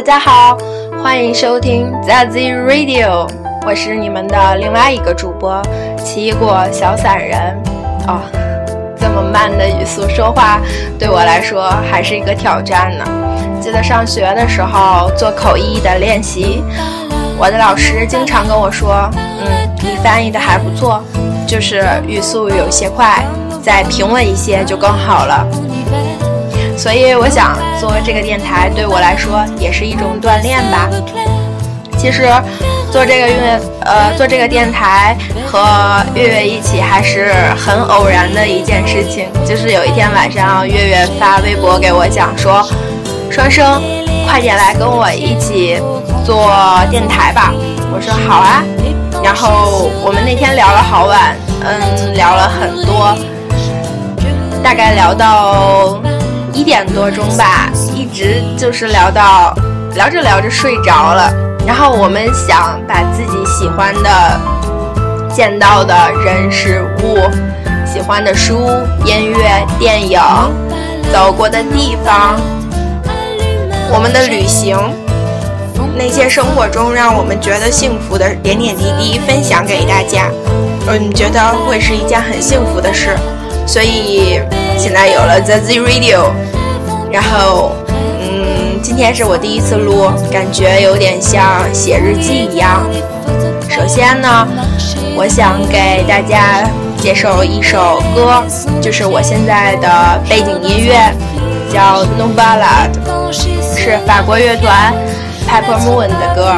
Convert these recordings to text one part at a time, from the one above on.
大家好，欢迎收听 Zazie Radio，我是你们的另外一个主播奇异果小散人。哦，这么慢的语速说话，对我来说还是一个挑战呢。记得上学的时候做口译的练习，我的老师经常跟我说：“嗯，你翻译的还不错，就是语速有些快，再平稳一些就更好了。”所以我想做这个电台对我来说也是一种锻炼吧。其实做这个乐呃做这个电台和月月一起还是很偶然的一件事情。就是有一天晚上，月月发微博给我讲说：“双生，快点来跟我一起做电台吧。”我说好啊。然后我们那天聊了好晚，嗯，聊了很多，大概聊到。一点多钟吧，一直就是聊到聊着聊着睡着了。然后我们想把自己喜欢的、见到的人事物、喜欢的书、音乐、电影、走过的地方、我们的旅行，那些生活中让我们觉得幸福的点点滴滴分享给大家。嗯，觉得会是一件很幸福的事。所以现在有了 The Z Radio，然后，嗯，今天是我第一次录，感觉有点像写日记一样。首先呢，我想给大家介绍一首歌，就是我现在的背景音乐，叫《No Ballad》，是法国乐团 Pepper Moon 的歌。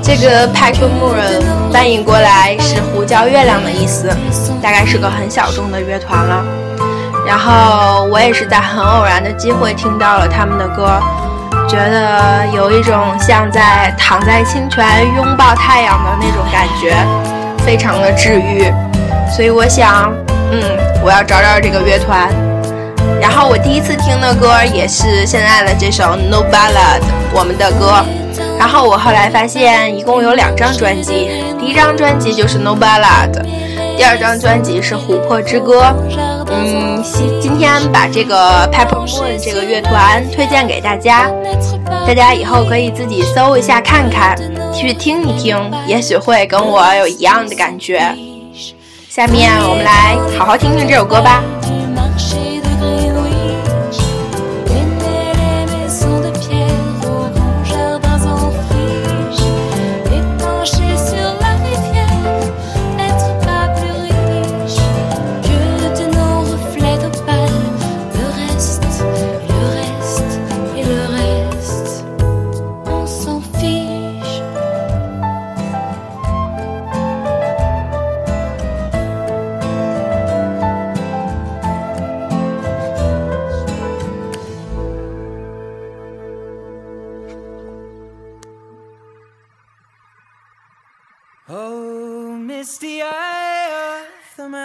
这个 Pepper Moon 翻译过来是“胡椒月亮”的意思，大概是个很小众的乐团了。然后我也是在很偶然的机会听到了他们的歌，觉得有一种像在躺在清泉拥抱太阳的那种感觉，非常的治愈。所以我想，嗯，我要找找这个乐团。然后我第一次听的歌也是现在的这首《No Ballad》，我们的歌。然后我后来发现，一共有两张专辑，第一张专辑就是《No Ballad》，第二张专辑是《琥珀之歌》。嗯，今今天把这个 Pepper Moon 这个乐团推荐给大家，大家以后可以自己搜一下看看，去听一听，也许会跟我有一样的感觉。下面我们来好好听听这首歌吧。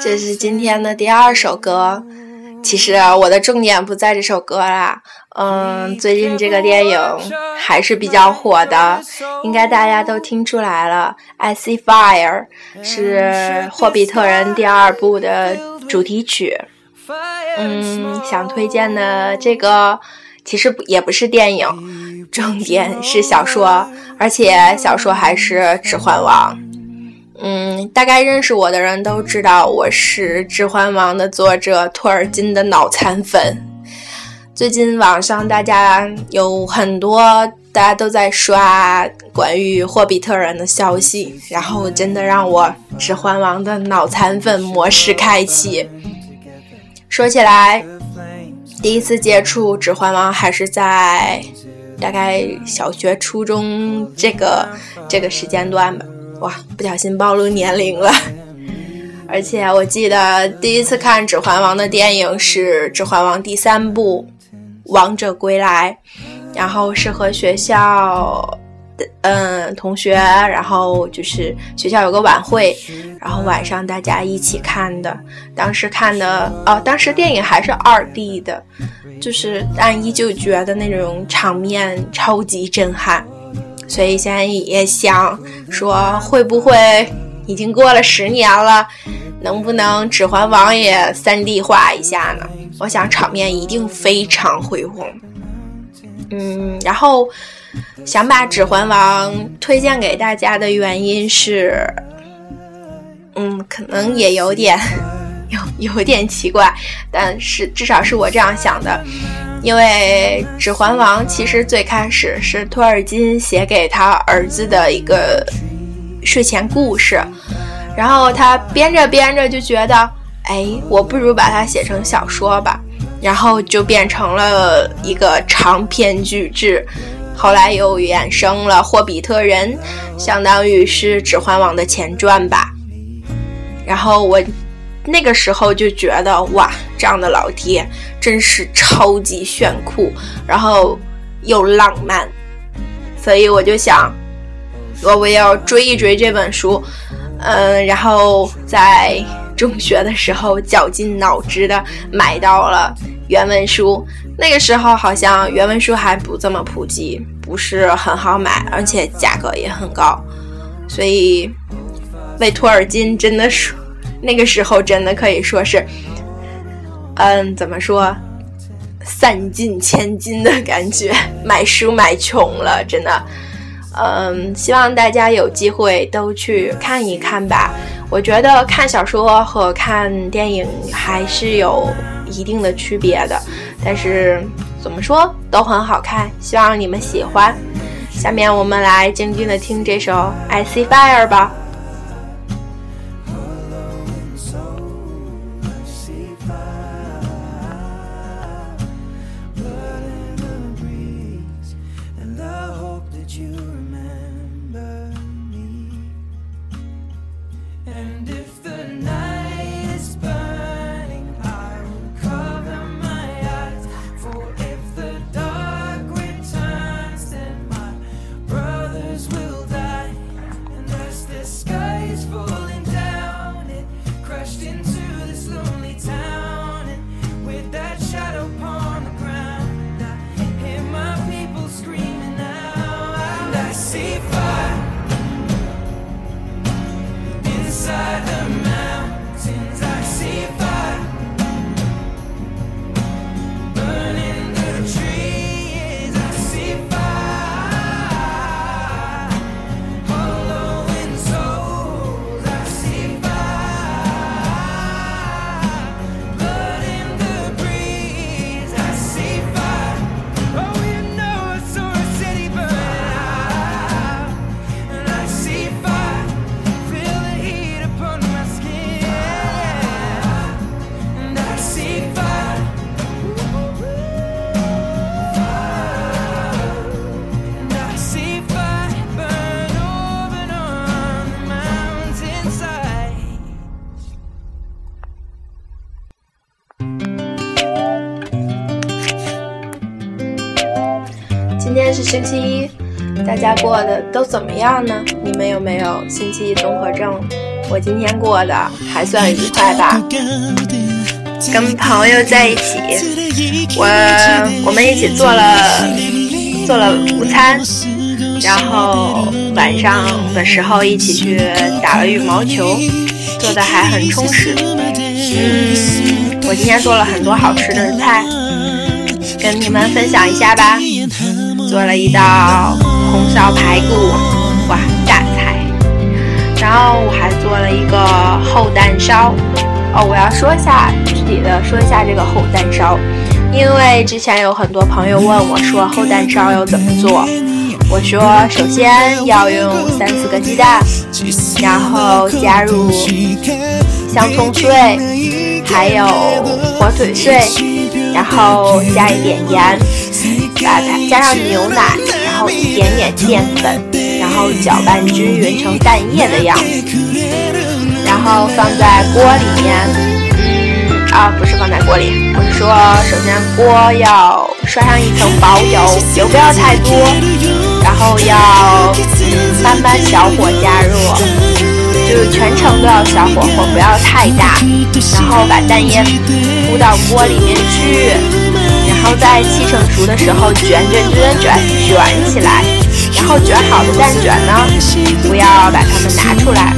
这是今天的第二首歌。其实我的重点不在这首歌啦。嗯，最近这个电影还是比较火的，应该大家都听出来了。I See Fire 是《霍比特人》第二部的主题曲。嗯，想推荐的这个其实也不是电影，重点是小说，而且小说还是《指环王》。嗯，大概认识我的人都知道我是《指环王》的作者托尔金的脑残粉。最近网上大家有很多，大家都在刷关于霍比特人的消息，然后真的让我《指环王》的脑残粉模式开启。说起来，第一次接触《指环王》还是在大概小学、初中这个这个时间段吧。哇，不小心暴露年龄了。而且我记得第一次看《指环王》的电影是《指环王》第三部《王者归来》，然后是和学校的嗯同学，然后就是学校有个晚会，然后晚上大家一起看的。当时看的哦，当时电影还是二 D 的，就是但依旧觉得那种场面超级震撼。所以现在也想说，会不会已经过了十年了，能不能《指环王》也三 D 化一下呢？我想场面一定非常恢宏。嗯，然后想把《指环王》推荐给大家的原因是，嗯，可能也有点有 有点奇怪，但是至少是我这样想的，因为《指环王》其实最开始是托尔金写给他儿子的一个睡前故事，然后他编着编着就觉得，哎，我不如把它写成小说吧。然后就变成了一个长篇巨制，后来又衍生了《霍比特人》，相当于是《指环王》的前传吧。然后我那个时候就觉得，哇，这样的老爹真是超级炫酷，然后又浪漫，所以我就想，我我要追一追这本书，嗯，然后在。中学的时候，绞尽脑汁的买到了原文书。那个时候好像原文书还不这么普及，不是很好买，而且价格也很高。所以为托尔金真的是那个时候真的可以说是，嗯，怎么说，散尽千金的感觉，买书买穷了，真的。嗯，希望大家有机会都去看一看吧。我觉得看小说和看电影还是有一定的区别的，但是怎么说都很好看，希望你们喜欢。下面我们来静静的听这首《I See Fire》吧。星期一，大家过得都怎么样呢？你们有没有星期一综合症？我今天过得还算愉快吧，跟朋友在一起，我我们一起做了做了午餐，然后晚上的时候一起去打了羽毛球，做的还很充实。嗯，我今天做了很多好吃的菜，跟你们分享一下吧。做了一道红烧排骨，哇，大菜！然后我还做了一个厚蛋烧。哦，我要说一下具体的说一下这个厚蛋烧，因为之前有很多朋友问我说厚蛋烧要怎么做。我说首先要用三四个鸡蛋，然后加入香葱碎，还有火腿碎，然后加一点盐。把它加上牛奶，然后一点点淀粉，然后搅拌均匀成蛋液的样子，然后放在锅里面。啊，不是放在锅里，我是说，首先锅要刷上一层薄油，油不要太多，然后要慢慢小火加热，就是全程都要小火，火不要太大，然后把蛋液铺到锅里面去。然后在七成熟的时候卷卷卷卷卷起来，然后卷好的蛋卷呢，不要把它们拿出来。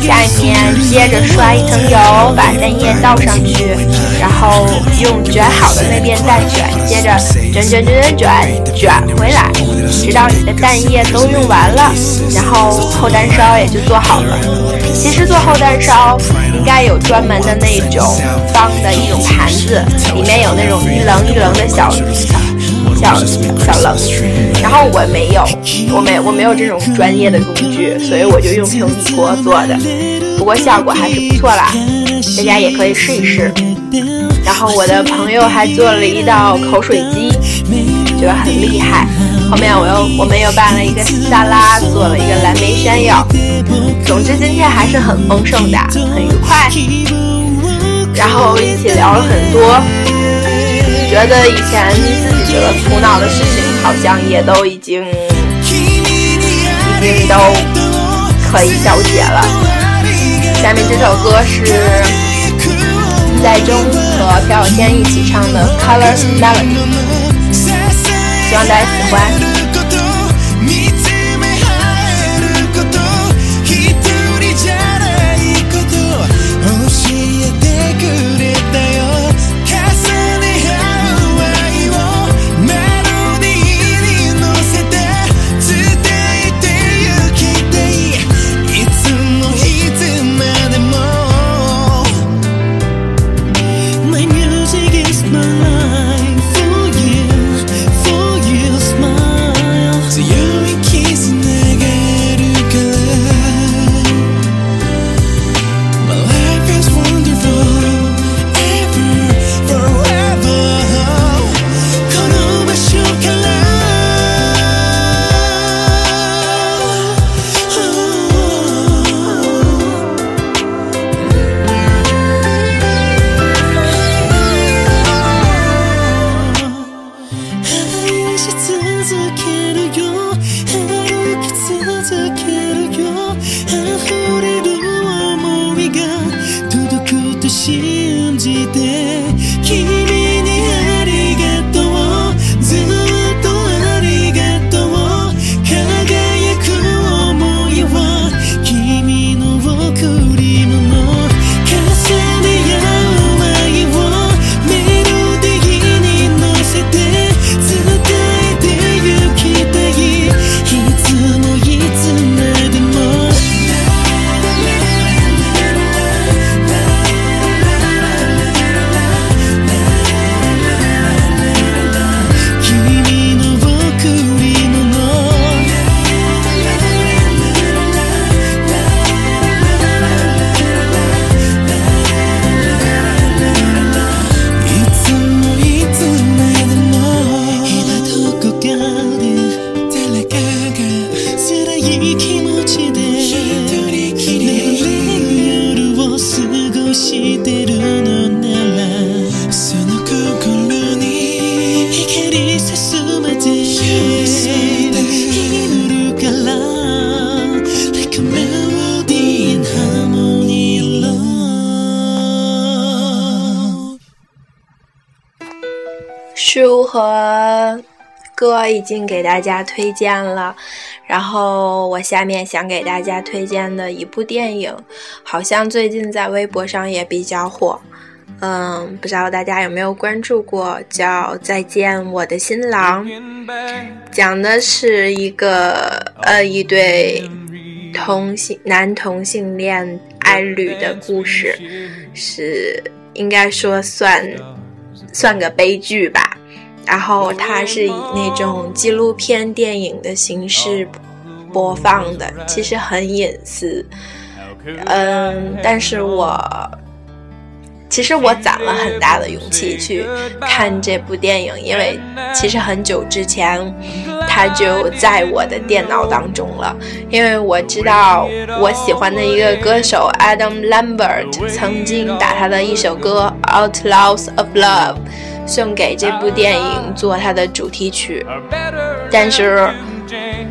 下面接着刷一层油，把蛋液倒上去，然后用卷好的那边蛋卷，接着卷卷卷卷卷卷回来，直到你的蛋液都用完了，然后厚蛋烧也就做好了。其实做厚蛋烧应该有专门的那种方的一种盘子，里面有那种一棱一棱的小小小冷，然后我没有，我没我没有这种专业的工具，所以我就用平底锅做的，不过效果还是不错啦，大家也可以试一试。然后我的朋友还做了一道口水鸡，觉得很厉害。后面我又我们又办了一个沙拉，做了一个蓝莓山药。总之今天还是很丰盛的，很愉快。然后一起聊了很多，觉得以前自己觉得苦恼的事情，好像也都已经已经都可以消解了。下面这首歌是金在中和朴有天一起唱的《Colors Melody》，希望大家喜欢。和歌已经给大家推荐了，然后我下面想给大家推荐的一部电影，好像最近在微博上也比较火，嗯，不知道大家有没有关注过，叫《再见我的新郎》，讲的是一个呃一对同性男同性恋爱侣的故事，是应该说算算个悲剧吧。然后它是以那种纪录片电影的形式播放的，其实很隐私。嗯，但是我其实我攒了很大的勇气去看这部电影，因为其实很久之前它就在我的电脑当中了。因为我知道我喜欢的一个歌手 Adam Lambert 曾经把他的一首歌《Outlaws of Love》。送给这部电影做它的主题曲，但是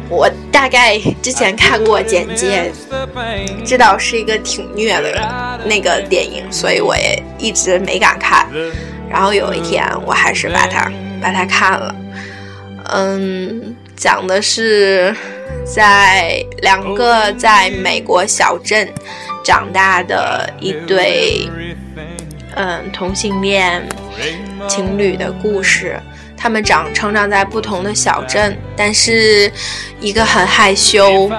我大概之前看过简介，知道是一个挺虐的那个电影，所以我也一直没敢看。然后有一天，我还是把它把它看了。嗯，讲的是在两个在美国小镇长大的一对嗯同性恋情侣的故事。他们长成长在不同的小镇，但是一个很害羞，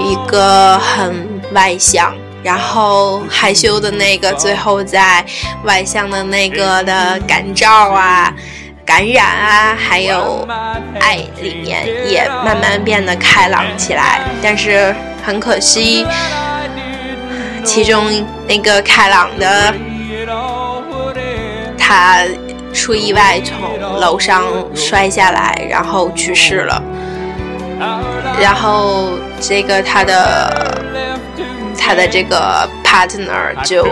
一个很外向。然后害羞的那个，最后在外向的那个的感召啊、感染啊，还有爱里面，也慢慢变得开朗起来。但是很可惜，其中那个开朗的他。出意外从楼上摔下来，然后去世了。然后这个他的他的这个 partner 就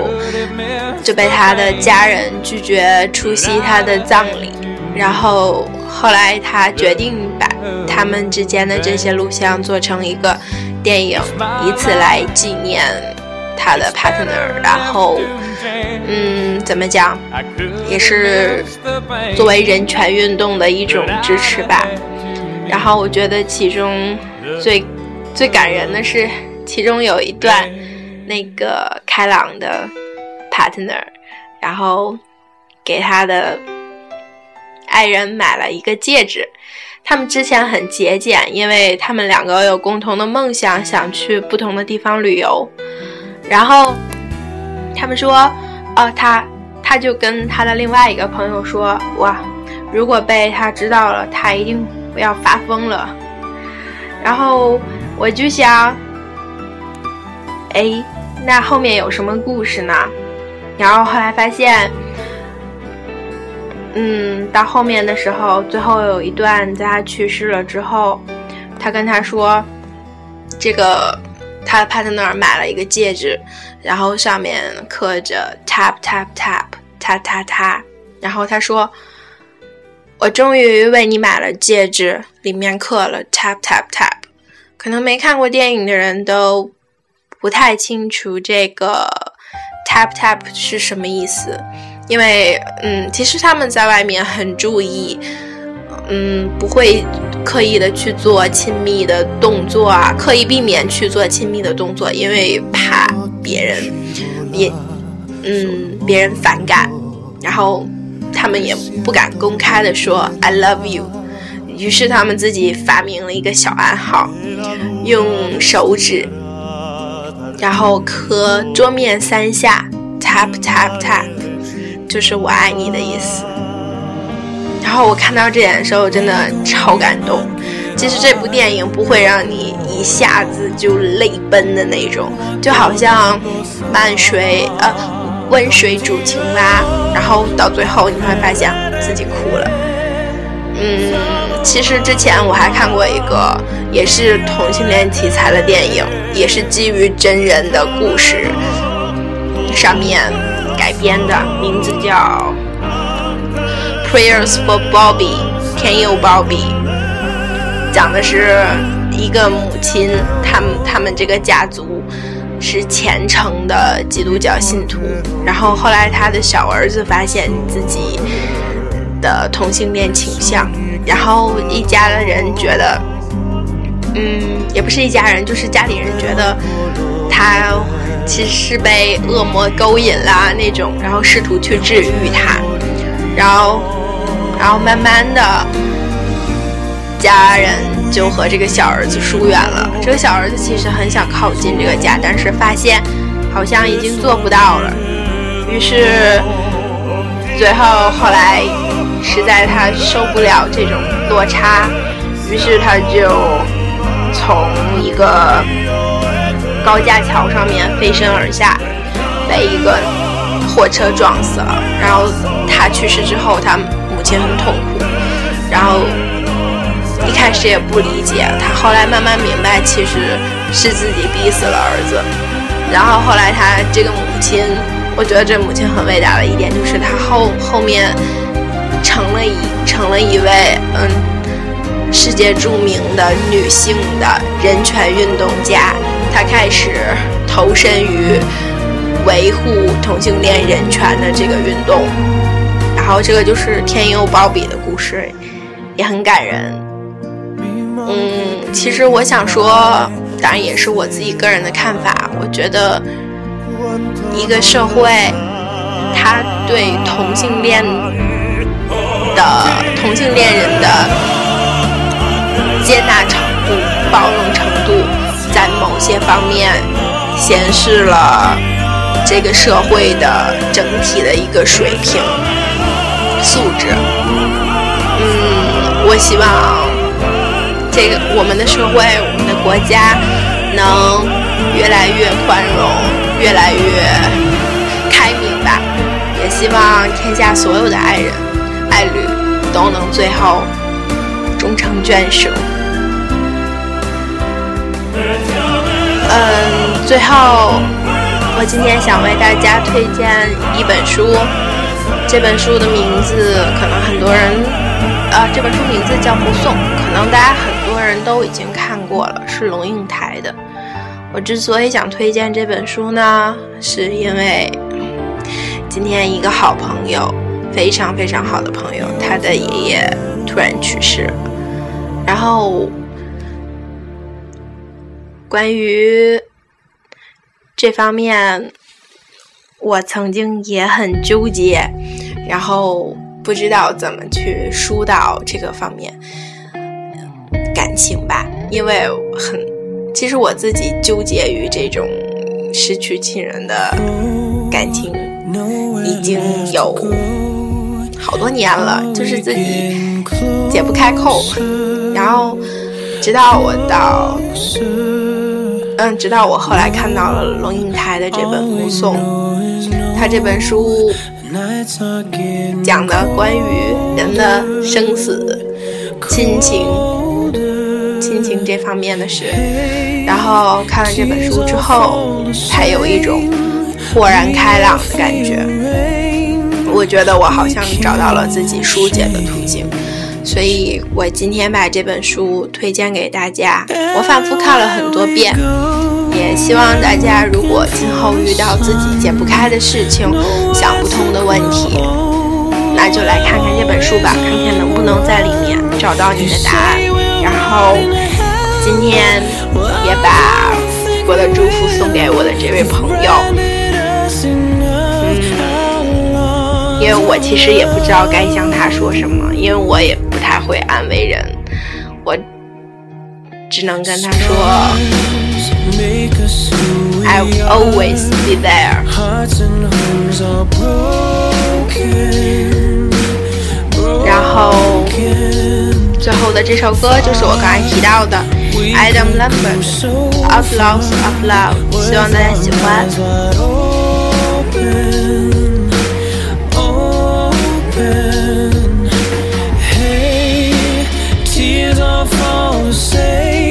就被他的家人拒绝出席他的葬礼。然后后来他决定把他们之间的这些录像做成一个电影，以此来纪念他的 partner。然后。嗯，怎么讲，也是作为人权运动的一种支持吧。然后我觉得其中最最感人的是，其中有一段那个开朗的 partner，然后给他的爱人买了一个戒指。他们之前很节俭，因为他们两个有共同的梦想，想去不同的地方旅游。然后他们说。哦，他他就跟他的另外一个朋友说：“哇，如果被他知道了，他一定不要发疯了。”然后我就想，哎，那后面有什么故事呢？然后后来发现，嗯，到后面的时候，最后有一段在他去世了之后，他跟他说，这个。他的 partner 买了一个戒指，然后上面刻着 tap tap tap，他他他，然后他说：“我终于为你买了戒指，里面刻了 tap tap tap。”可能没看过电影的人都不太清楚这个 tap tap 是什么意思，因为嗯，其实他们在外面很注意。嗯，不会刻意的去做亲密的动作啊，刻意避免去做亲密的动作，因为怕别人也嗯别人反感，然后他们也不敢公开的说 I love you，于是他们自己发明了一个小暗号，用手指，然后磕桌面三下，tap tap tap，就是我爱你的意思。然后我看到这点的时候，真的超感动。其实这部电影不会让你一下子就泪奔的那种，就好像慢水呃温水煮青蛙，然后到最后你会发现自己哭了。嗯，其实之前我还看过一个也是同性恋题材的电影，也是基于真人的故事上面改编的，名字叫。Prayers for Bobby, Can you Bobby？讲的是一个母亲，他们他们这个家族是虔诚的基督教信徒。然后后来他的小儿子发现自己的同性恋倾向，然后一家人觉得，嗯，也不是一家人，就是家里人觉得他其实是被恶魔勾引啦那种，然后试图去治愈他，然后。然后慢慢的，家人就和这个小儿子疏远了。这个小儿子其实很想靠近这个家，但是发现好像已经做不到了。于是，最后后来实在他受不了这种落差，于是他就从一个高架桥上面飞身而下，被一个货车撞死了。然后他去世之后，他。母亲很痛苦，然后一开始也不理解，他后来慢慢明白，其实是自己逼死了儿子。然后后来他这个母亲，我觉得这母亲很伟大的一点，就是她后后面成了一成了一位嗯世界著名的女性的人权运动家，她开始投身于维护同性恋人权的这个运动。然后这个就是天佑鲍比的故事，也很感人。嗯，其实我想说，当然也是我自己个人的看法。我觉得一个社会，他对同性恋的同性恋人的接纳程度、包容程度，在某些方面显示了这个社会的整体的一个水平素质。嗯，我希望。这个我们的社会，我们的国家能越来越宽容，越来越开明吧。也希望天下所有的爱人、爱侣都能最后终成眷属。嗯，最后我今天想为大家推荐一本书，这本书的名字可能很多人。啊，这本书名字叫《目送》，可能大家很多人都已经看过了，是龙应台的。我之所以想推荐这本书呢，是因为今天一个好朋友，非常非常好的朋友，他的爷爷突然去世了。然后，关于这方面，我曾经也很纠结，然后。不知道怎么去疏导这个方面感情吧，因为很，其实我自己纠结于这种失去亲人的感情已经有好多年了，就是自己解不开扣，然后直到我到，嗯，直到我后来看到了龙应台的这本《目送》，他这本书。讲的关于人的生死、亲情、亲情这方面的事，然后看了这本书之后，才有一种豁然开朗的感觉。我觉得我好像找到了自己疏解的途径，所以我今天把这本书推荐给大家。我反复看了很多遍。也希望大家，如果今后遇到自己解不开的事情、想不通的问题，那就来看看这本书吧，看看能不能在里面找到你的答案。然后，今天也把我的祝福送给我的这位朋友。因为我其实也不知道该向他说什么，因为我也会安慰人，我只能跟他说。I'll always be there. 然后，最后的这首歌就是我刚才提到的 Adam Lambert，《Outlaws of Love》，希望大家喜欢。all the same